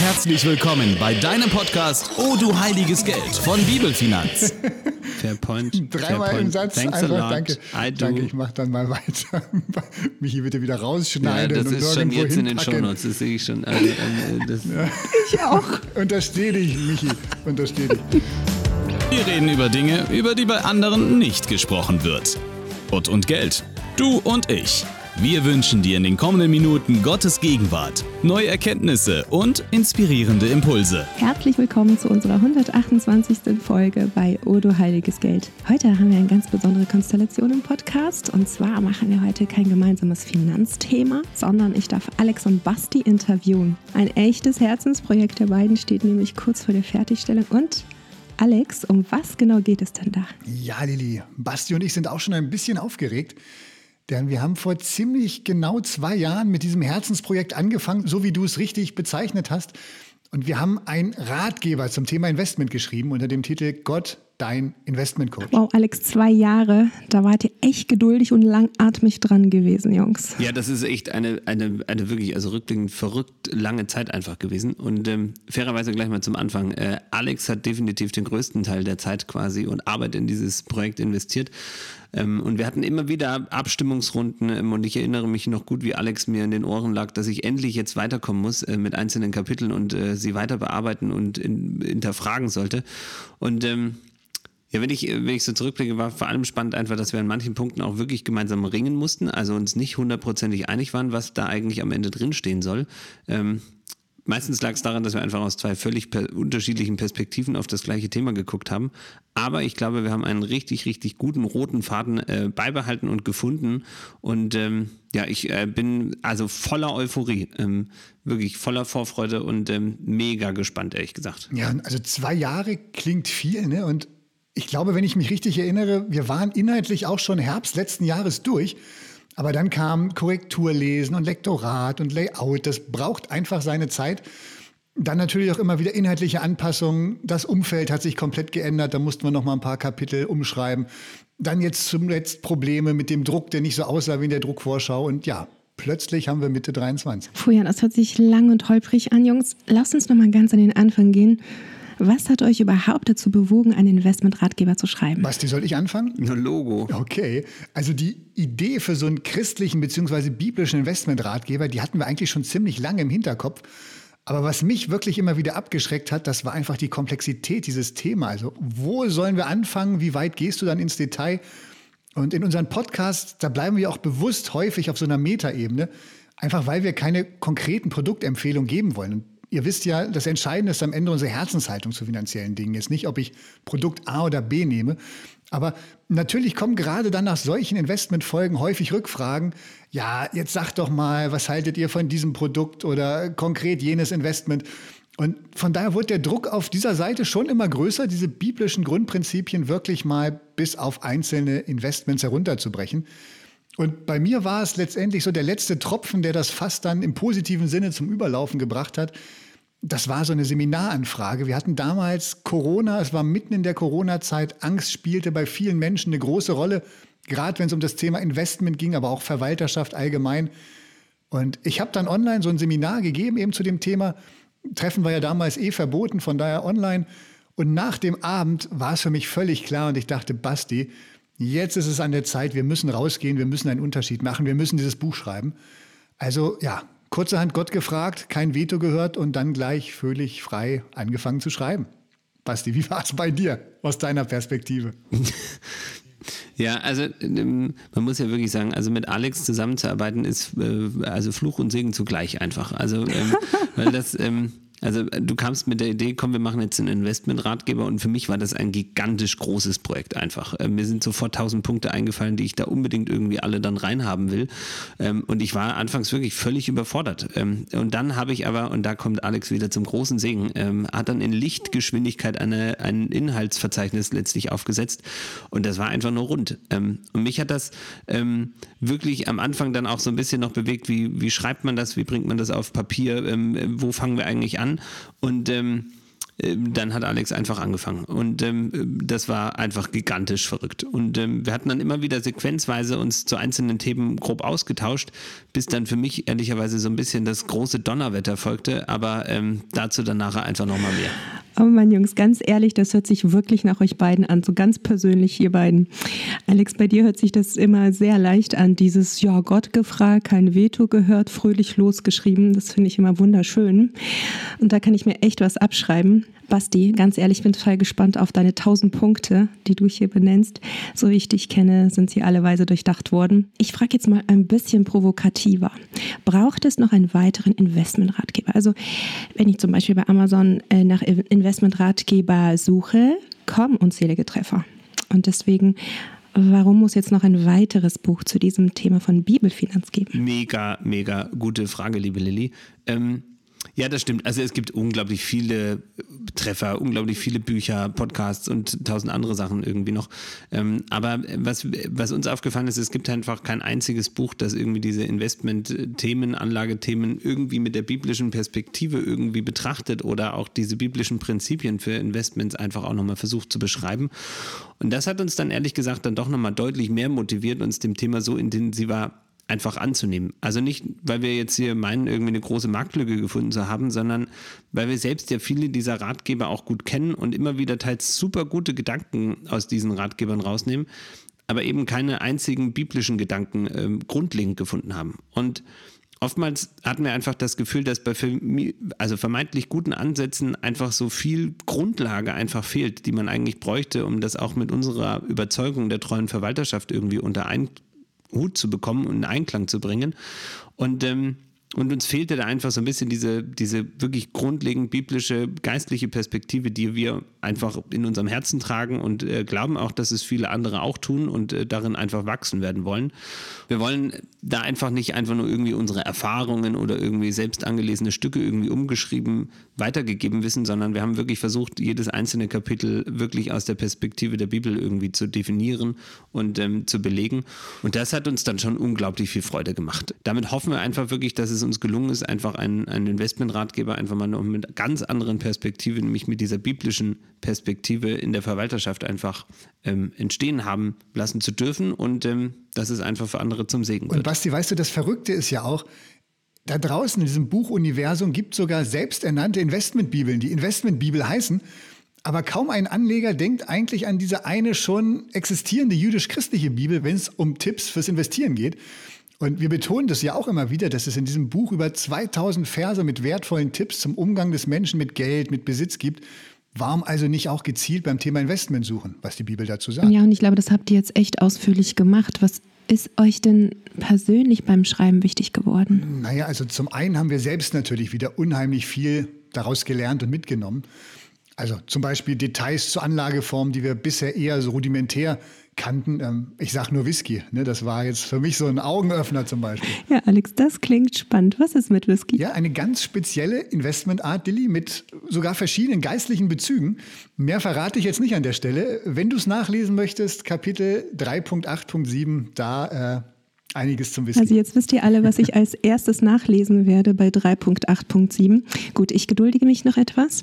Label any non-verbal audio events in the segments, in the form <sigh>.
Herzlich willkommen bei deinem Podcast Oh du heiliges Geld von Bibelfinanz. Fair point. Dreimal Fair im. Satz Thanks einfach a lot. danke. Danke, ich mach dann mal weiter. <laughs> Michi bitte wieder Ja, rausschneiden das und ist schon jetzt in den. Shownotes, das sehe ich schon. Also, ähm, das, Ich auch. Untersteh dich, Michi. Untersteh dich. Wir reden über Dinge, über die bei anderen nicht gesprochen wird. Gott und Geld. Du und ich. Wir wünschen dir in den kommenden Minuten Gottes Gegenwart, neue Erkenntnisse und inspirierende Impulse. Herzlich willkommen zu unserer 128. Folge bei Odo Heiliges Geld. Heute haben wir eine ganz besondere Konstellation im Podcast und zwar machen wir heute kein gemeinsames Finanzthema, sondern ich darf Alex und Basti interviewen. Ein echtes Herzensprojekt der beiden steht nämlich kurz vor der Fertigstellung und Alex, um was genau geht es denn da? Ja, Lilly, Basti und ich sind auch schon ein bisschen aufgeregt. Denn wir haben vor ziemlich genau zwei Jahren mit diesem Herzensprojekt angefangen, so wie du es richtig bezeichnet hast. Und wir haben einen Ratgeber zum Thema Investment geschrieben unter dem Titel Gott, dein Investmentcoach. Wow, Alex, zwei Jahre, da wart ihr echt geduldig und langatmig dran gewesen, Jungs. ja, das ist echt eine, eine, eine wirklich, also rückblickend verrückt lange Zeit einfach gewesen. Und ähm, fairerweise gleich mal zum Anfang. Äh, Alex hat definitiv den größten Teil der Zeit quasi und Arbeit in dieses Projekt investiert. Ähm, und wir hatten immer wieder Abstimmungsrunden ähm, und ich erinnere mich noch gut, wie Alex mir in den Ohren lag, dass ich endlich jetzt weiterkommen muss äh, mit einzelnen Kapiteln und äh, sie weiter bearbeiten und in, hinterfragen sollte. Und ähm, ja, wenn ich, wenn ich so zurückblicke, war vor allem spannend einfach, dass wir an manchen Punkten auch wirklich gemeinsam ringen mussten, also uns nicht hundertprozentig einig waren, was da eigentlich am Ende drinstehen soll. Ähm, meistens lag es daran, dass wir einfach aus zwei völlig per unterschiedlichen Perspektiven auf das gleiche Thema geguckt haben. Aber ich glaube, wir haben einen richtig, richtig guten roten Faden äh, beibehalten und gefunden. Und ähm, ja, ich äh, bin also voller Euphorie, ähm, wirklich voller Vorfreude und ähm, mega gespannt, ehrlich gesagt. Ja, also zwei Jahre klingt viel, ne? Und ich glaube, wenn ich mich richtig erinnere, wir waren inhaltlich auch schon Herbst letzten Jahres durch. Aber dann kam Korrekturlesen und Lektorat und Layout. Das braucht einfach seine Zeit. Dann natürlich auch immer wieder inhaltliche Anpassungen. Das Umfeld hat sich komplett geändert. Da mussten wir noch mal ein paar Kapitel umschreiben. Dann jetzt zuletzt Probleme mit dem Druck, der nicht so aussah wie in der Druckvorschau. Und ja, plötzlich haben wir Mitte 23. Puh, ja, das hört sich lang und holprig an, Jungs. Lasst uns noch mal ganz an den Anfang gehen. Was hat euch überhaupt dazu bewogen, einen Investmentratgeber zu schreiben? Basti, soll ich anfangen? Nur Logo. Okay, also die Idee für so einen christlichen bzw. biblischen Investmentratgeber, die hatten wir eigentlich schon ziemlich lange im Hinterkopf. Aber was mich wirklich immer wieder abgeschreckt hat, das war einfach die Komplexität dieses Themas. Also wo sollen wir anfangen? Wie weit gehst du dann ins Detail? Und in unseren Podcasts, da bleiben wir auch bewusst häufig auf so einer Metaebene, einfach weil wir keine konkreten Produktempfehlungen geben wollen. Und ihr wisst ja, das Entscheidende ist am Ende unsere Herzenshaltung zu finanziellen Dingen. Jetzt nicht, ob ich Produkt A oder B nehme. Aber natürlich kommen gerade dann nach solchen Investmentfolgen häufig Rückfragen. Ja, jetzt sagt doch mal, was haltet ihr von diesem Produkt oder konkret jenes Investment? Und von daher wurde der Druck auf dieser Seite schon immer größer, diese biblischen Grundprinzipien wirklich mal bis auf einzelne Investments herunterzubrechen. Und bei mir war es letztendlich so der letzte Tropfen, der das Fass dann im positiven Sinne zum Überlaufen gebracht hat. Das war so eine Seminaranfrage. Wir hatten damals Corona, es war mitten in der Corona-Zeit. Angst spielte bei vielen Menschen eine große Rolle, gerade wenn es um das Thema Investment ging, aber auch Verwalterschaft allgemein. Und ich habe dann online so ein Seminar gegeben, eben zu dem Thema. Treffen war ja damals eh verboten, von daher online. Und nach dem Abend war es für mich völlig klar und ich dachte, Basti, jetzt ist es an der Zeit, wir müssen rausgehen, wir müssen einen Unterschied machen, wir müssen dieses Buch schreiben. Also ja, kurzerhand Gott gefragt, kein Veto gehört und dann gleich völlig frei angefangen zu schreiben. Basti, wie war es bei dir aus deiner Perspektive? <laughs> Ja, also ähm, man muss ja wirklich sagen, also mit Alex zusammenzuarbeiten ist äh, also Fluch und Segen zugleich einfach. Also ähm, <laughs> weil das ähm, Also äh, du kamst mit der Idee, komm, wir machen jetzt einen Investmentratgeber und für mich war das ein gigantisch großes Projekt einfach. Äh, mir sind sofort tausend Punkte eingefallen, die ich da unbedingt irgendwie alle dann reinhaben will. Ähm, und ich war anfangs wirklich völlig überfordert. Ähm, und dann habe ich aber, und da kommt Alex wieder zum großen Segen, ähm, hat dann in Lichtgeschwindigkeit eine, ein Inhaltsverzeichnis letztlich aufgesetzt und das war einfach nur rund. Ähm, und mich hat das ähm, wirklich am Anfang dann auch so ein bisschen noch bewegt, wie, wie schreibt man das, wie bringt man das auf Papier, ähm, wo fangen wir eigentlich an? Und ähm, äh, dann hat Alex einfach angefangen. Und ähm, das war einfach gigantisch verrückt. Und ähm, wir hatten dann immer wieder sequenzweise uns zu einzelnen Themen grob ausgetauscht, bis dann für mich ehrlicherweise so ein bisschen das große Donnerwetter folgte. Aber ähm, dazu dann nachher einfach nochmal mehr. Oh Mann, Jungs, ganz ehrlich, das hört sich wirklich nach euch beiden an, so ganz persönlich ihr beiden. Alex, bei dir hört sich das immer sehr leicht an, dieses Ja, Gott gefragt, kein Veto gehört, fröhlich losgeschrieben. Das finde ich immer wunderschön. Und da kann ich mir echt was abschreiben. Basti, ganz ehrlich, ich bin total gespannt auf deine 1000 Punkte, die du hier benennst. So wie ich dich kenne, sind sie alle weise durchdacht worden. Ich frage jetzt mal ein bisschen provokativer. Braucht es noch einen weiteren Investmentratgeber? Also, wenn ich zum Beispiel bei Amazon äh, nach Investmentratgeber suche, kommen unzählige Treffer. Und deswegen Warum muss jetzt noch ein weiteres Buch zu diesem Thema von Bibelfinanz geben? Mega, mega gute Frage, liebe Lilly. Ähm, ja, das stimmt. Also es gibt unglaublich viele äh, Treffer, unglaublich viele Bücher, Podcasts und tausend andere Sachen irgendwie noch. Ähm, aber was, was uns aufgefallen ist, es gibt einfach kein einziges Buch, das irgendwie diese Investment-Themen, Anlagethemen irgendwie mit der biblischen Perspektive irgendwie betrachtet oder auch diese biblischen Prinzipien für Investments einfach auch nochmal versucht zu beschreiben. Und das hat uns dann ehrlich gesagt dann doch nochmal deutlich mehr motiviert, uns dem Thema so intensiver einfach anzunehmen. Also nicht, weil wir jetzt hier meinen, irgendwie eine große Marktlücke gefunden zu haben, sondern weil wir selbst ja viele dieser Ratgeber auch gut kennen und immer wieder teils super gute Gedanken aus diesen Ratgebern rausnehmen, aber eben keine einzigen biblischen Gedanken äh, grundlegend gefunden haben. Und oftmals hatten wir einfach das Gefühl, dass bei also vermeintlich guten Ansätzen einfach so viel Grundlage einfach fehlt, die man eigentlich bräuchte, um das auch mit unserer Überzeugung der treuen Verwalterschaft irgendwie unter ein Hut zu bekommen und in Einklang zu bringen. Und ähm, und uns fehlte da einfach so ein bisschen diese, diese wirklich grundlegend biblische, geistliche Perspektive, die wir einfach in unserem Herzen tragen und äh, glauben auch, dass es viele andere auch tun und äh, darin einfach wachsen werden wollen. Wir wollen da einfach nicht einfach nur irgendwie unsere Erfahrungen oder irgendwie selbst angelesene Stücke irgendwie umgeschrieben weitergegeben wissen, sondern wir haben wirklich versucht, jedes einzelne Kapitel wirklich aus der Perspektive der Bibel irgendwie zu definieren und ähm, zu belegen. Und das hat uns dann schon unglaublich viel Freude gemacht. Damit hoffen wir einfach wirklich, dass es es uns gelungen ist, einfach einen, einen Investmentratgeber einfach mal noch mit ganz anderen Perspektiven, nämlich mit dieser biblischen Perspektive in der Verwalterschaft einfach ähm, entstehen haben lassen zu dürfen und ähm, dass es einfach für andere zum Segen wird. Und Basti, weißt du, das Verrückte ist ja auch, da draußen in diesem Buchuniversum gibt es sogar selbsternannte Investmentbibeln, die Investmentbibel heißen. Aber kaum ein Anleger denkt eigentlich an diese eine schon existierende jüdisch-christliche Bibel, wenn es um Tipps fürs Investieren geht. Und wir betonen das ja auch immer wieder, dass es in diesem Buch über 2000 Verse mit wertvollen Tipps zum Umgang des Menschen mit Geld, mit Besitz gibt. Warum also nicht auch gezielt beim Thema Investment suchen, was die Bibel dazu sagt? Ja, und ich glaube, das habt ihr jetzt echt ausführlich gemacht. Was ist euch denn persönlich beim Schreiben wichtig geworden? Naja, also zum einen haben wir selbst natürlich wieder unheimlich viel daraus gelernt und mitgenommen. Also zum Beispiel Details zur Anlageform, die wir bisher eher so rudimentär kannten. Ähm, ich sage nur Whisky. Ne? Das war jetzt für mich so ein Augenöffner zum Beispiel. Ja, Alex, das klingt spannend. Was ist mit Whisky? Ja, eine ganz spezielle Investmentart, Dilly, mit sogar verschiedenen geistlichen Bezügen. Mehr verrate ich jetzt nicht an der Stelle. Wenn du es nachlesen möchtest, Kapitel 3.8.7, da äh, einiges zum Wissen. Also jetzt wisst ihr alle, was ich als erstes nachlesen werde bei 3.8.7. Gut, ich geduldige mich noch etwas.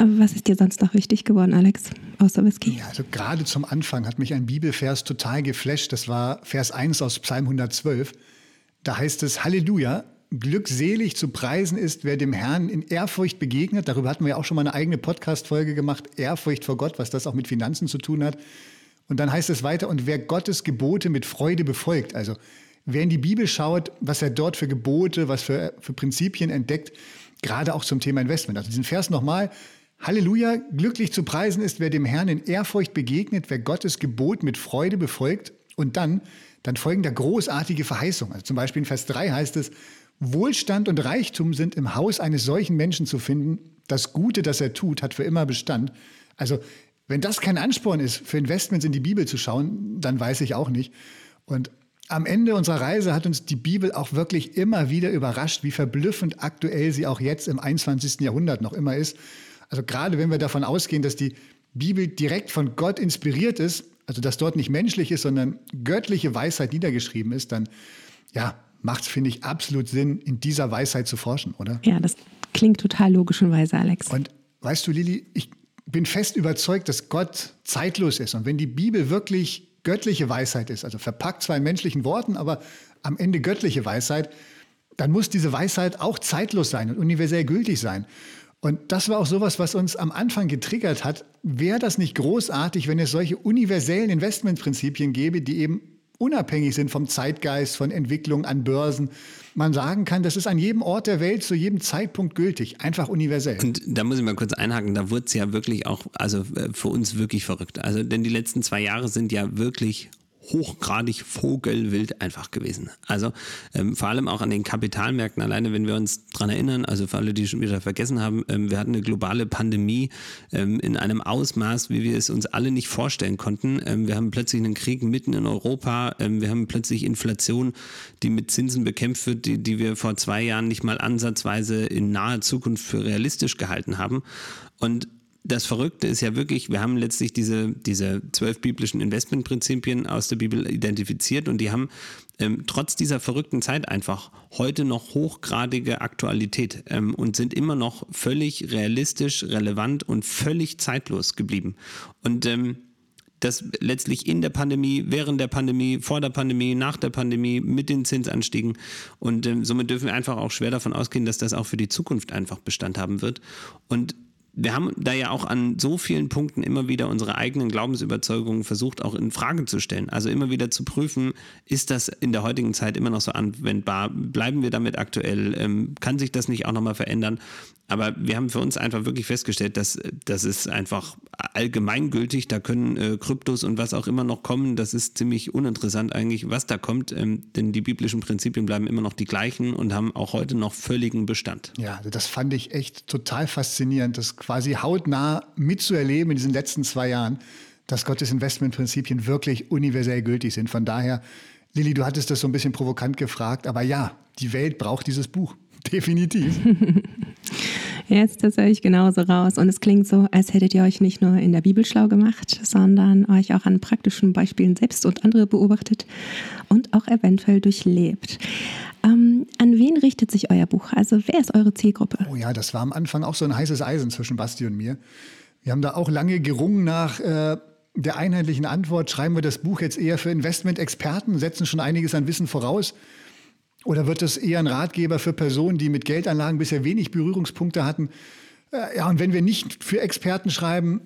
Aber was ist dir sonst noch wichtig geworden, Alex, außer Whisky? Ja, also gerade zum Anfang hat mich ein Bibelvers total geflasht. Das war Vers 1 aus Psalm 112. Da heißt es, Halleluja, glückselig zu preisen ist, wer dem Herrn in Ehrfurcht begegnet. Darüber hatten wir ja auch schon mal eine eigene Podcast-Folge gemacht, Ehrfurcht vor Gott, was das auch mit Finanzen zu tun hat. Und dann heißt es weiter, und wer Gottes Gebote mit Freude befolgt, also wer in die Bibel schaut, was er dort für Gebote, was für, für Prinzipien entdeckt, gerade auch zum Thema Investment. Also diesen Vers nochmal, Halleluja, glücklich zu preisen ist, wer dem Herrn in Ehrfurcht begegnet, wer Gottes Gebot mit Freude befolgt. Und dann, dann folgen da großartige Verheißungen. Also zum Beispiel in Vers 3 heißt es, Wohlstand und Reichtum sind im Haus eines solchen Menschen zu finden. Das Gute, das er tut, hat für immer Bestand. Also wenn das kein Ansporn ist, für Investments in die Bibel zu schauen, dann weiß ich auch nicht. Und am Ende unserer Reise hat uns die Bibel auch wirklich immer wieder überrascht, wie verblüffend aktuell sie auch jetzt im 21. Jahrhundert noch immer ist. Also gerade wenn wir davon ausgehen, dass die Bibel direkt von Gott inspiriert ist, also dass dort nicht menschlich ist, sondern göttliche Weisheit niedergeschrieben ist, dann ja, macht es, finde ich, absolut Sinn, in dieser Weisheit zu forschen, oder? Ja, das klingt total logisch und weise, Alex. Und weißt du, Lili, ich bin fest überzeugt, dass Gott zeitlos ist. Und wenn die Bibel wirklich göttliche Weisheit ist, also verpackt zwar in menschlichen Worten, aber am Ende göttliche Weisheit, dann muss diese Weisheit auch zeitlos sein und universell gültig sein. Und das war auch sowas, was uns am Anfang getriggert hat. Wäre das nicht großartig, wenn es solche universellen Investmentprinzipien gäbe, die eben unabhängig sind vom Zeitgeist, von Entwicklung an Börsen. Man sagen kann, das ist an jedem Ort der Welt zu jedem Zeitpunkt gültig, einfach universell. Und da muss ich mal kurz einhaken, da wurde es ja wirklich auch, also äh, für uns wirklich verrückt. Also denn die letzten zwei Jahre sind ja wirklich hochgradig vogelwild einfach gewesen. Also ähm, vor allem auch an den Kapitalmärkten alleine, wenn wir uns daran erinnern, also für alle, die schon wieder vergessen haben, ähm, wir hatten eine globale Pandemie ähm, in einem Ausmaß, wie wir es uns alle nicht vorstellen konnten. Ähm, wir haben plötzlich einen Krieg mitten in Europa, ähm, wir haben plötzlich Inflation, die mit Zinsen bekämpft wird, die, die wir vor zwei Jahren nicht mal ansatzweise in naher Zukunft für realistisch gehalten haben. Und das Verrückte ist ja wirklich, wir haben letztlich diese, diese zwölf biblischen Investmentprinzipien aus der Bibel identifiziert und die haben ähm, trotz dieser verrückten Zeit einfach heute noch hochgradige Aktualität ähm, und sind immer noch völlig realistisch, relevant und völlig zeitlos geblieben. Und ähm, das letztlich in der Pandemie, während der Pandemie, vor der Pandemie, nach der Pandemie, mit den Zinsanstiegen. Und ähm, somit dürfen wir einfach auch schwer davon ausgehen, dass das auch für die Zukunft einfach Bestand haben wird. Und wir haben da ja auch an so vielen Punkten immer wieder unsere eigenen Glaubensüberzeugungen versucht auch in Frage zu stellen. Also immer wieder zu prüfen, ist das in der heutigen Zeit immer noch so anwendbar? Bleiben wir damit aktuell? Ähm, kann sich das nicht auch nochmal verändern? Aber wir haben für uns einfach wirklich festgestellt, dass das ist einfach allgemeingültig. Da können äh, Kryptos und was auch immer noch kommen. Das ist ziemlich uninteressant eigentlich, was da kommt. Ähm, denn die biblischen Prinzipien bleiben immer noch die gleichen und haben auch heute noch völligen Bestand. Ja, also das fand ich echt total faszinierend, das quasi hautnah mitzuerleben in diesen letzten zwei Jahren, dass Gottes Investmentprinzipien wirklich universell gültig sind. Von daher, Lilly, du hattest das so ein bisschen provokant gefragt, aber ja, die Welt braucht dieses Buch. <laughs> Definitiv. <laughs> Jetzt, das höre ich genauso raus. Und es klingt so, als hättet ihr euch nicht nur in der Bibel schlau gemacht, sondern euch auch an praktischen Beispielen selbst und andere beobachtet und auch eventuell durchlebt. Ähm, an wen richtet sich euer Buch? Also wer ist eure Zielgruppe? Oh ja, das war am Anfang auch so ein heißes Eisen zwischen Basti und mir. Wir haben da auch lange gerungen nach äh, der einheitlichen Antwort. Schreiben wir das Buch jetzt eher für Investmentexperten, setzen schon einiges an Wissen voraus? Oder wird es eher ein Ratgeber für Personen, die mit Geldanlagen bisher wenig Berührungspunkte hatten? Äh, ja, und wenn wir nicht für Experten schreiben,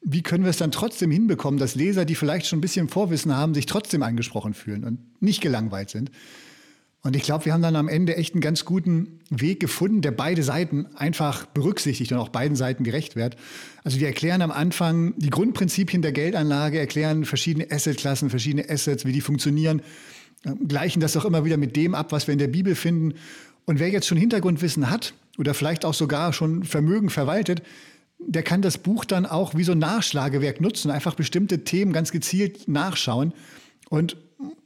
wie können wir es dann trotzdem hinbekommen, dass Leser, die vielleicht schon ein bisschen Vorwissen haben, sich trotzdem angesprochen fühlen und nicht gelangweilt sind? Und ich glaube, wir haben dann am Ende echt einen ganz guten Weg gefunden, der beide Seiten einfach berücksichtigt und auch beiden Seiten gerecht wird. Also wir erklären am Anfang die Grundprinzipien der Geldanlage, erklären verschiedene Assetklassen, verschiedene Assets, wie die funktionieren, gleichen das auch immer wieder mit dem ab, was wir in der Bibel finden. Und wer jetzt schon Hintergrundwissen hat oder vielleicht auch sogar schon Vermögen verwaltet, der kann das Buch dann auch wie so ein Nachschlagewerk nutzen, einfach bestimmte Themen ganz gezielt nachschauen. Und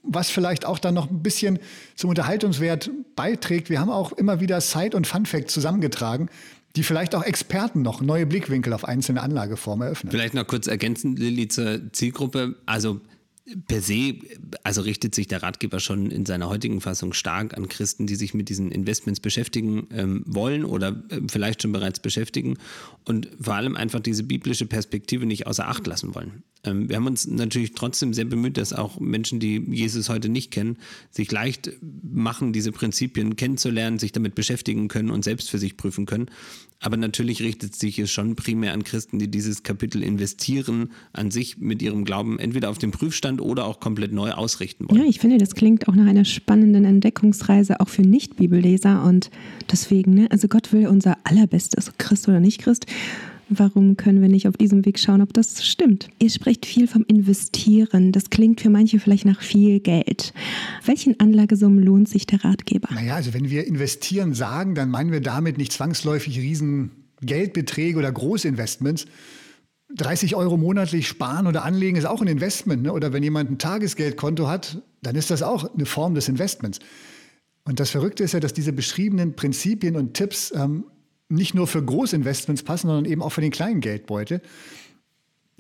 was vielleicht auch dann noch ein bisschen zum Unterhaltungswert beiträgt, wir haben auch immer wieder Side- und Fun-Fact zusammengetragen, die vielleicht auch Experten noch neue Blickwinkel auf einzelne Anlageformen eröffnen. Vielleicht noch kurz ergänzend, Lilly, zur Zielgruppe. Also per se, also richtet sich der Ratgeber schon in seiner heutigen Fassung stark an Christen, die sich mit diesen Investments beschäftigen ähm, wollen oder äh, vielleicht schon bereits beschäftigen und vor allem einfach diese biblische Perspektive nicht außer Acht lassen wollen. Ähm, wir haben uns natürlich trotzdem sehr bemüht, dass auch Menschen, die Jesus heute nicht kennen, sich leicht machen, diese Prinzipien kennenzulernen, sich damit beschäftigen können und selbst für sich prüfen können. Aber natürlich richtet sich es schon primär an Christen, die dieses Kapitel investieren, an sich mit ihrem Glauben entweder auf den Prüfstand oder auch komplett neu ausrichten wollen. Ja, ich finde, das klingt auch nach einer spannenden Entdeckungsreise auch für Nicht-Bibelleser. Und deswegen, ne, also Gott will unser allerbestes, Christ oder nicht Christ. Warum können wir nicht auf diesem Weg schauen, ob das stimmt? Ihr sprecht viel vom Investieren. Das klingt für manche vielleicht nach viel Geld. Welchen Anlagesummen lohnt sich der Ratgeber? Naja, also wenn wir investieren sagen, dann meinen wir damit nicht zwangsläufig riesen Geldbeträge oder Großinvestments. 30 Euro monatlich sparen oder anlegen ist auch ein Investment. Ne? Oder wenn jemand ein Tagesgeldkonto hat, dann ist das auch eine Form des Investments. Und das Verrückte ist ja, dass diese beschriebenen Prinzipien und Tipps ähm, nicht nur für Großinvestments passen, sondern eben auch für den kleinen Geldbeutel.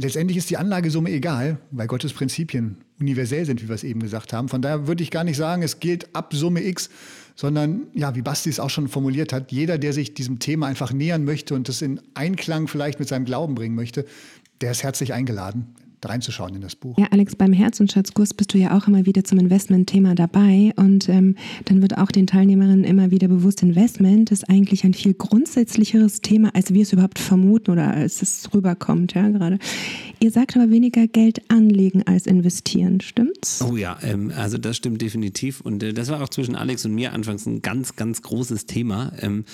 letztendlich ist die Anlagesumme egal, weil Gottes Prinzipien universell sind, wie wir es eben gesagt haben. Von daher würde ich gar nicht sagen, es gilt ab Summe X, sondern ja, wie Basti es auch schon formuliert hat, jeder, der sich diesem Thema einfach nähern möchte und das in Einklang vielleicht mit seinem Glauben bringen möchte, der ist herzlich eingeladen reinzuschauen in das Buch. Ja, Alex, beim Herz- und Schatzkurs bist du ja auch immer wieder zum Investment-Thema dabei und ähm, dann wird auch den Teilnehmerinnen immer wieder bewusst, Investment ist eigentlich ein viel grundsätzlicheres Thema, als wir es überhaupt vermuten oder als es rüberkommt, ja, gerade. Ihr sagt aber weniger Geld anlegen als investieren, stimmt's? Oh ja, ähm, also das stimmt definitiv und äh, das war auch zwischen Alex und mir anfangs ein ganz, ganz großes Thema. Ähm,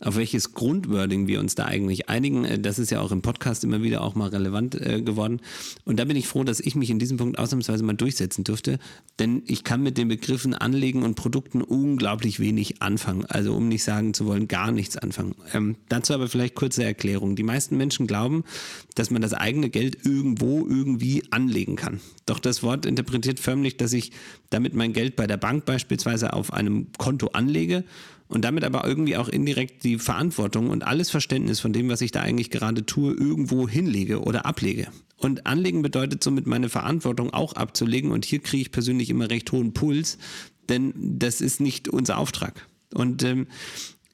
auf welches Grundwording wir uns da eigentlich einigen. Äh, das ist ja auch im Podcast immer wieder auch mal relevant äh, geworden. Und da bin ich froh, dass ich mich in diesem Punkt ausnahmsweise mal durchsetzen durfte, denn ich kann mit den Begriffen Anlegen und Produkten unglaublich wenig anfangen. Also um nicht sagen zu wollen, gar nichts anfangen. Ähm, dazu aber vielleicht kurze Erklärung. Die meisten Menschen glauben, dass man das eigene Geld irgendwo irgendwie anlegen kann. Doch das Wort interpretiert förmlich, dass ich damit mein Geld bei der Bank beispielsweise auf einem Konto anlege und damit aber irgendwie auch indirekt die Verantwortung und alles Verständnis von dem, was ich da eigentlich gerade tue, irgendwo hinlege oder ablege. Und anlegen bedeutet somit meine Verantwortung auch abzulegen und hier kriege ich persönlich immer recht hohen Puls, denn das ist nicht unser Auftrag. Und ähm,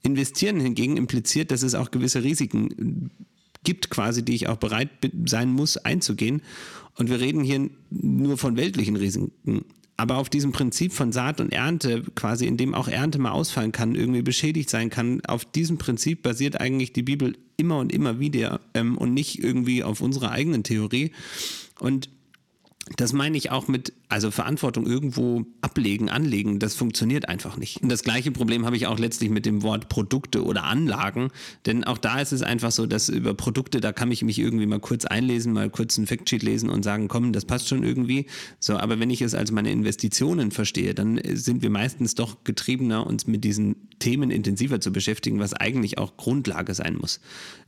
investieren hingegen impliziert, dass es auch gewisse Risiken gibt quasi, die ich auch bereit sein muss einzugehen. Und wir reden hier nur von weltlichen Risiken aber auf diesem Prinzip von Saat und Ernte, quasi in dem auch Ernte mal ausfallen kann, irgendwie beschädigt sein kann, auf diesem Prinzip basiert eigentlich die Bibel immer und immer wieder ähm, und nicht irgendwie auf unserer eigenen Theorie. Und das meine ich auch mit, also Verantwortung irgendwo ablegen, anlegen, das funktioniert einfach nicht. Und das gleiche Problem habe ich auch letztlich mit dem Wort Produkte oder Anlagen, denn auch da ist es einfach so, dass über Produkte, da kann ich mich irgendwie mal kurz einlesen, mal kurz ein Factsheet lesen und sagen, komm, das passt schon irgendwie. So, aber wenn ich es als meine Investitionen verstehe, dann sind wir meistens doch getriebener, uns mit diesen Themen intensiver zu beschäftigen, was eigentlich auch Grundlage sein muss.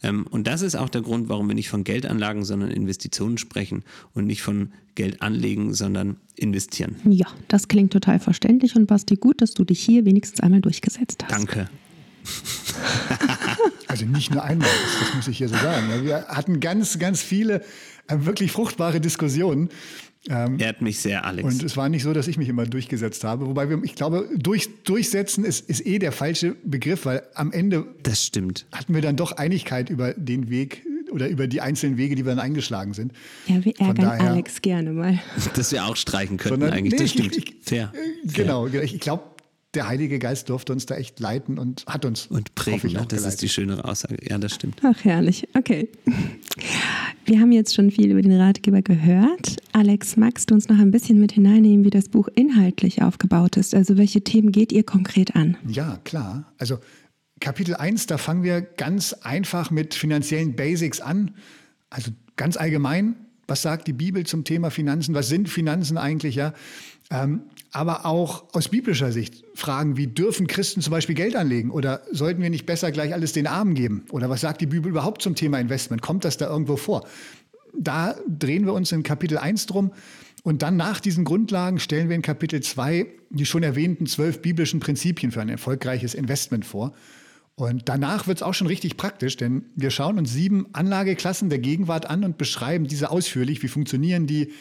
Ähm, und das ist auch der Grund, warum wir nicht von Geldanlagen, sondern Investitionen sprechen und nicht von Geld anlegen, sondern investieren. Ja, das klingt total verständlich und Basti, gut, dass du dich hier wenigstens einmal durchgesetzt hast. Danke. <laughs> also nicht nur einmal, das, muss ich hier so sagen. Wir hatten ganz, ganz viele äh, wirklich fruchtbare Diskussionen. Ähm, Ehrt mich sehr, Alex. Und es war nicht so, dass ich mich immer durchgesetzt habe. Wobei wir, ich glaube, durch, durchsetzen ist, ist eh der falsche Begriff, weil am Ende das stimmt. hatten wir dann doch Einigkeit über den Weg oder über die einzelnen Wege, die wir dann eingeschlagen sind. Ja, wir ärgern daher, Alex gerne mal. <laughs> Dass wir auch streichen könnten sondern, eigentlich. Nee, das stimmt. Ich, ich, Fair. Genau, ich glaube, der Heilige Geist durfte uns da echt leiten und hat uns. Und prägen, ne? das ist die schönere Aussage. Ja, das stimmt. Ach, herrlich. Okay. Wir haben jetzt schon viel über den Ratgeber gehört. Alex, magst du uns noch ein bisschen mit hineinnehmen, wie das Buch inhaltlich aufgebaut ist? Also, welche Themen geht ihr konkret an? Ja, klar. Also, Kapitel 1, da fangen wir ganz einfach mit finanziellen Basics an. Also, ganz allgemein. Was sagt die Bibel zum Thema Finanzen? Was sind Finanzen eigentlich? Ja, ähm, aber auch aus biblischer Sicht Fragen wie, dürfen Christen zum Beispiel Geld anlegen oder sollten wir nicht besser gleich alles den Armen geben? Oder was sagt die Bibel überhaupt zum Thema Investment? Kommt das da irgendwo vor? Da drehen wir uns in Kapitel 1 drum. Und dann nach diesen Grundlagen stellen wir in Kapitel 2 die schon erwähnten zwölf biblischen Prinzipien für ein erfolgreiches Investment vor. Und danach wird es auch schon richtig praktisch, denn wir schauen uns sieben Anlageklassen der Gegenwart an und beschreiben diese ausführlich. Wie funktionieren die?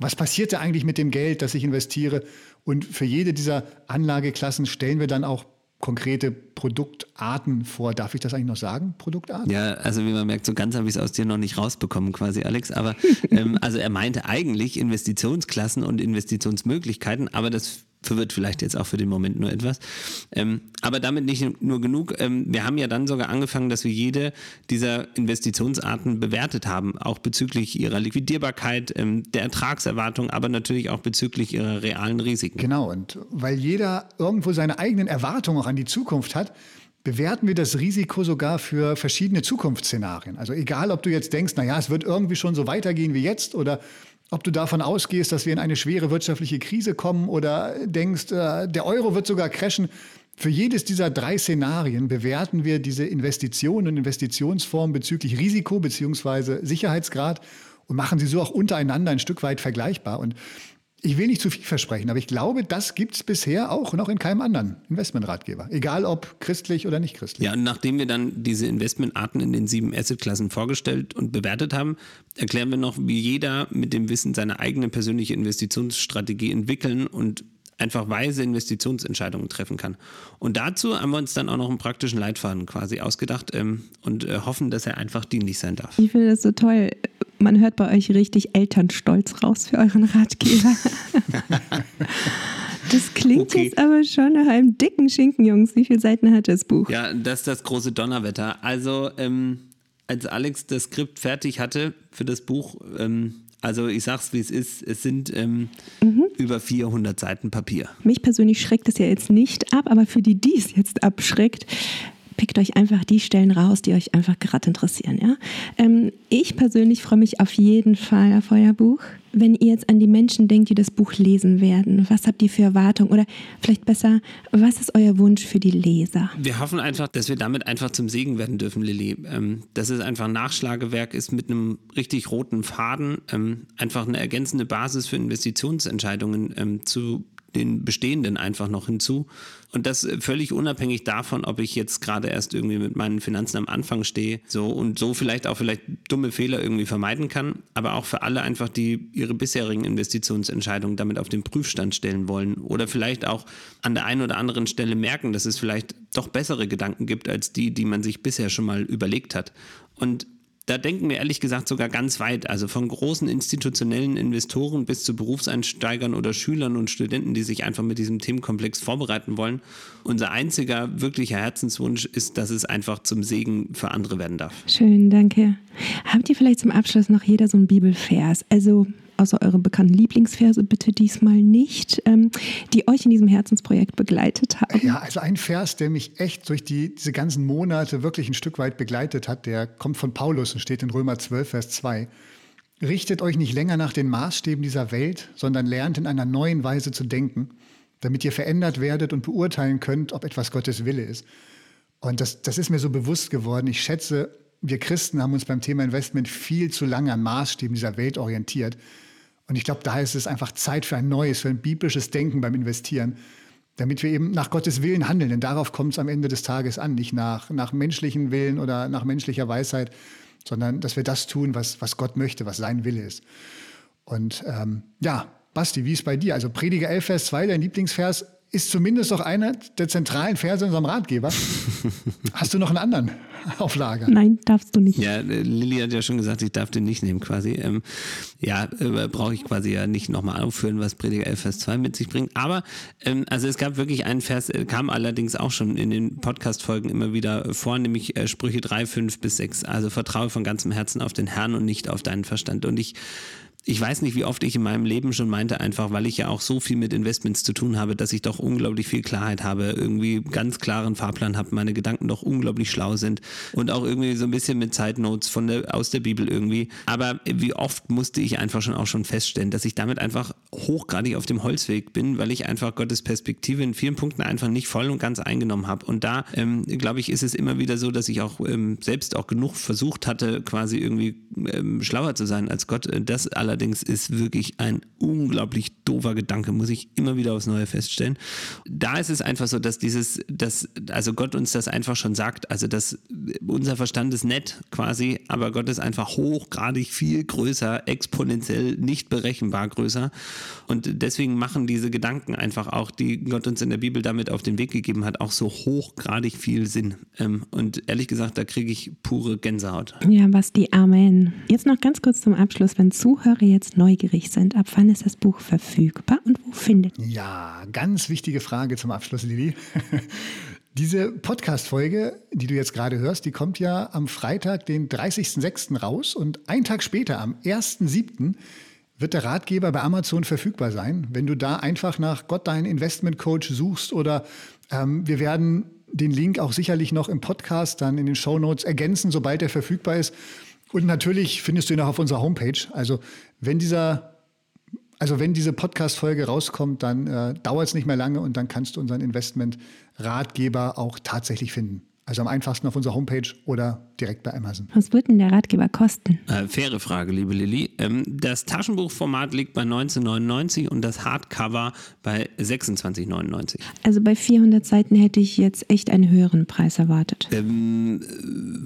Was passiert da eigentlich mit dem Geld, das ich investiere? Und für jede dieser Anlageklassen stellen wir dann auch konkrete Produktarten vor. Darf ich das eigentlich noch sagen? Produktarten? Ja, also wie man merkt, so ganz habe ich es aus dir noch nicht rausbekommen, quasi, Alex. Aber <laughs> ähm, also er meinte eigentlich Investitionsklassen und Investitionsmöglichkeiten, aber das verwirrt vielleicht jetzt auch für den Moment nur etwas. Ähm, aber damit nicht nur genug. Ähm, wir haben ja dann sogar angefangen, dass wir jede dieser Investitionsarten bewertet haben, auch bezüglich ihrer Liquidierbarkeit, ähm, der Ertragserwartung, aber natürlich auch bezüglich ihrer realen Risiken. Genau, und weil jeder irgendwo seine eigenen Erwartungen auch an die Zukunft hat, bewerten wir das Risiko sogar für verschiedene Zukunftsszenarien. Also egal, ob du jetzt denkst, naja, es wird irgendwie schon so weitergehen wie jetzt oder ob du davon ausgehst, dass wir in eine schwere wirtschaftliche Krise kommen oder denkst, äh, der Euro wird sogar crashen. Für jedes dieser drei Szenarien bewerten wir diese Investitionen und Investitionsformen bezüglich Risiko bzw. Sicherheitsgrad und machen sie so auch untereinander ein Stück weit vergleichbar. Und Ich will nicht zu viel versprechen, aber ich glaube, das gibt es bisher auch noch in keinem anderen Investmentratgeber. Egal ob christlich oder nicht christlich. Ja, und nachdem wir dann diese Investmentarten in den sieben Assetklassen vorgestellt und bewertet haben, erklären wir noch, wie jeder mit dem Wissen seine eigene persönliche Investitionsstrategie entwickeln und einfach weise Investitionsentscheidungen treffen kann. Und dazu haben wir uns dann auch noch einen praktischen Leitfaden quasi ausgedacht ähm, und äh, hoffen, dass er einfach dienlich sein darf. Ich finde das so toll. Man hört bei euch richtig Elternstolz raus für euren Ratgeber. <laughs> Das klingt okay. jetzt aber schon nach einem dicken Schinken, Jungs. Wie viele Seiten hat das Buch? Ja, das ist das große Donnerwetter. Also, ähm, als Alex das Skript fertig hatte für das Buch, ähm, also ich sag's wie es ist, es sind ähm, mhm. über 400 Seiten Papier. Mich persönlich schreckt es ja jetzt nicht ab, aber für die, die es jetzt abschreckt, pickt euch einfach die Stellen raus, die euch einfach gerade interessieren. Ja? Ähm, ich persönlich freue mich auf jeden Fall auf euer Buch. Wenn ihr jetzt an die Menschen denkt, die das Buch lesen werden, was habt ihr für Erwartungen? Oder vielleicht besser, was ist euer Wunsch für die Leser? Wir hoffen einfach, dass wir damit einfach zum Segen werden dürfen, Lilly. Ähm, dass es einfach ein Nachschlagewerk ist mit einem richtig roten Faden, ähm, einfach eine ergänzende Basis für Investitionsentscheidungen ähm, zu den bestehenden einfach noch hinzu. Und das völlig unabhängig davon, ob ich jetzt gerade erst irgendwie mit meinen Finanzen am Anfang stehe, so und so vielleicht auch vielleicht dumme Fehler irgendwie vermeiden kann, aber auch für alle einfach, die ihre bisherigen Investitionsentscheidungen damit auf den Prüfstand stellen wollen oder vielleicht auch an der einen oder anderen Stelle merken, dass es vielleicht doch bessere Gedanken gibt als die, die man sich bisher schon mal überlegt hat. Und da denken wir ehrlich gesagt sogar ganz weit, also von großen institutionellen Investoren bis zu Berufseinsteigern oder Schülern und Studenten, die sich einfach mit diesem Themenkomplex vorbereiten wollen. Unser einziger wirklicher Herzenswunsch ist, dass es einfach zum Segen für andere werden darf. Schön, danke. Habt ihr vielleicht zum Abschluss noch jeder so einen Bibelvers? Also außer eure bekannten Lieblingsverse bitte diesmal nicht, ähm, die euch in diesem Herzensprojekt begleitet haben. Ja, also ein Vers, der mich echt durch die, diese ganzen Monate wirklich ein Stück weit begleitet hat, der kommt von Paulus und steht in Römer 12, Vers 2. Richtet euch nicht länger nach den Maßstäben dieser Welt, sondern lernt in einer neuen Weise zu denken, damit ihr verändert werdet und beurteilen könnt, ob etwas Gottes Wille ist. Und das, das ist mir so bewusst geworden. Ich schätze, wir Christen haben uns beim Thema Investment viel zu lange an Maßstäben dieser Welt orientiert. Und ich glaube, da ist es einfach Zeit für ein neues, für ein biblisches Denken beim Investieren, damit wir eben nach Gottes Willen handeln. Denn darauf kommt es am Ende des Tages an, nicht nach, nach menschlichen Willen oder nach menschlicher Weisheit, sondern dass wir das tun, was, was Gott möchte, was sein Wille ist. Und ähm, ja, Basti, wie ist bei dir? Also Prediger 11, Vers 2, dein Lieblingsvers, ist zumindest doch einer der zentralen Verse in unserem Ratgeber. <laughs> Hast du noch einen anderen <laughs> auf Lager? Nein, darfst du nicht. Ja, äh, Lilly hat ja schon gesagt, ich darf den nicht nehmen quasi. Ähm, ja, äh, brauche ich quasi ja nicht nochmal aufführen, was Prediger 11, Vers 2 mit sich bringt. Aber ähm, also es gab wirklich einen Vers, äh, kam allerdings auch schon in den Podcast-Folgen immer wieder vor, nämlich äh, Sprüche 3, 5 bis 6. Also vertraue von ganzem Herzen auf den Herrn und nicht auf deinen Verstand. Und ich ich weiß nicht, wie oft ich in meinem Leben schon meinte, einfach weil ich ja auch so viel mit Investments zu tun habe, dass ich doch unglaublich viel Klarheit habe, irgendwie ganz klaren Fahrplan habe, meine Gedanken doch unglaublich schlau sind und auch irgendwie so ein bisschen mit Zeitnotes von der, aus der Bibel irgendwie. Aber wie oft musste ich einfach schon auch schon feststellen, dass ich damit einfach hochgradig auf dem Holzweg bin, weil ich einfach Gottes Perspektive in vielen Punkten einfach nicht voll und ganz eingenommen habe. Und da, ähm, glaube ich, ist es immer wieder so, dass ich auch ähm, selbst auch genug versucht hatte, quasi irgendwie ähm, schlauer zu sein als Gott. Das allerdings allerdings ist wirklich ein unglaublich doofer Gedanke, muss ich immer wieder aufs Neue feststellen. Da ist es einfach so, dass dieses, dass, also Gott uns das einfach schon sagt, also dass unser Verstand ist nett quasi, aber Gott ist einfach hochgradig viel größer, exponentiell nicht berechenbar größer. Und deswegen machen diese Gedanken einfach auch, die Gott uns in der Bibel damit auf den Weg gegeben hat, auch so hochgradig viel Sinn. Ähm, und ehrlich gesagt, da kriege ich pure Gänsehaut. Ja, was die Amen. Jetzt noch ganz kurz zum Abschluss, wenn Zuhörer jetzt neugierig sind, ab wann ist das Buch verfügbar und wo findet Ja, ganz wichtige Frage zum Abschluss, Lili. <laughs> Diese Podcast-Folge, die du jetzt gerade hörst, die kommt ja am Freitag, den 30.06. raus und einen Tag später, am 1.07., wird der Ratgeber bei Amazon verfügbar sein. Wenn du da einfach nach Gott deinen Investment Coach suchst oder ähm, wir werden den Link auch sicherlich noch im Podcast dann in den Show Notes ergänzen, sobald er verfügbar ist. Und natürlich findest du ihn auch auf unserer Homepage. Also wenn dieser also wenn diese Podcast-Folge rauskommt, dann äh, dauert es nicht mehr lange und dann kannst du unseren Investment-Ratgeber auch tatsächlich finden. Also am einfachsten auf unserer Homepage oder direkt bei Amazon. Was wird denn der Ratgeber kosten? Äh, faire Frage, liebe Lilly. Ähm, das Taschenbuchformat liegt bei 19,99 und das Hardcover bei 26,99. Also bei 400 Seiten hätte ich jetzt echt einen höheren Preis erwartet. Ähm,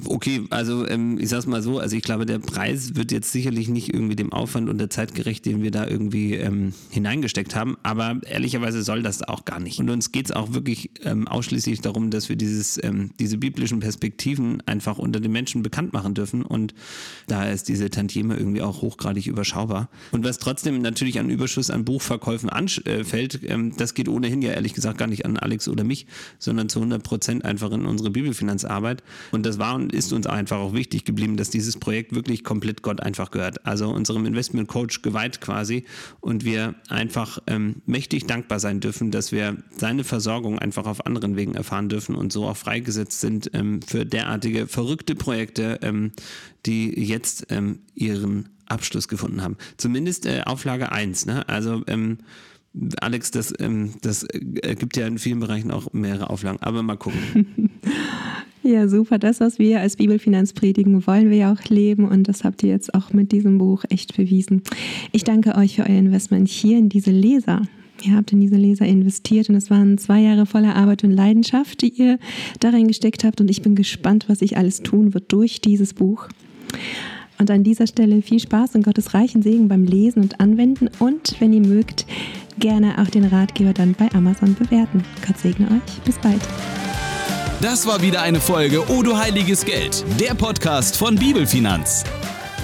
okay, also ähm, ich sag's mal so, also ich glaube, der Preis wird jetzt sicherlich nicht irgendwie dem Aufwand und der Zeit gerecht, den wir da irgendwie ähm, hineingesteckt haben, aber ehrlicherweise soll das auch gar nicht. Und uns geht's auch wirklich ähm, ausschließlich darum, dass wir dieses, ähm, diese biblischen Perspektiven einfach unter den Menschen bekannt machen dürfen und da ist diese Tantieme irgendwie auch hochgradig überschaubar. Und was trotzdem natürlich an Überschuss an Buchverkäufen anfällt, ähm, das geht ohnehin ja ehrlich gesagt gar nicht an Alex oder mich, sondern zu 100 Prozent einfach in unsere Bibelfinanzarbeit. Und das war und ist uns einfach auch wichtig geblieben, dass dieses Projekt wirklich komplett Gott einfach gehört. Also unserem Investment Coach geweiht quasi und wir einfach ähm, mächtig dankbar sein dürfen, dass wir seine Versorgung einfach auf anderen Wegen erfahren dürfen und so auch freigesetzt sind ähm, für derartige verrückte Projekte, ähm, die jetzt ähm, ihren Abschluss gefunden haben. Zumindest äh, Auflage 1. Ne? Also ähm, Alex, das, ähm, das äh, gibt ja in vielen Bereichen auch mehrere Auflagen, aber mal gucken. <laughs> Ja, super. Das, was wir als Bibelfinanz predigen, wollen wir ja auch leben und das habt ihr jetzt auch mit diesem Buch echt bewiesen. Ich danke euch für euer Investment hier in diese Leser. Ihr habt in diese Leser investiert und es waren zwei Jahre voller Arbeit und Leidenschaft, die ihr darin gesteckt habt und ich bin gespannt, was sich alles tun wird durch dieses Buch. Und an dieser Stelle viel Spaß und Gottes reichen Segen beim Lesen und Anwenden und wenn ihr mögt, gerne auch den Ratgeber dann bei Amazon bewerten. Gott segne euch. Bis bald. Das war wieder eine Folge O du heiliges Geld, der Podcast von Bibelfinanz.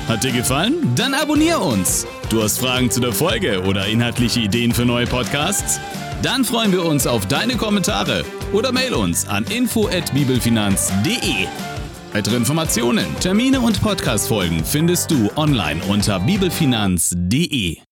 Hat dir gefallen? Dann abonnier uns. Du hast Fragen zu der Folge oder inhaltliche Ideen für neue Podcasts? Dann freuen wir uns auf deine Kommentare oder mail uns an info@bibelfinanz.de. Weitere Informationen, Termine und Podcastfolgen findest du online unter bibelfinanz.de.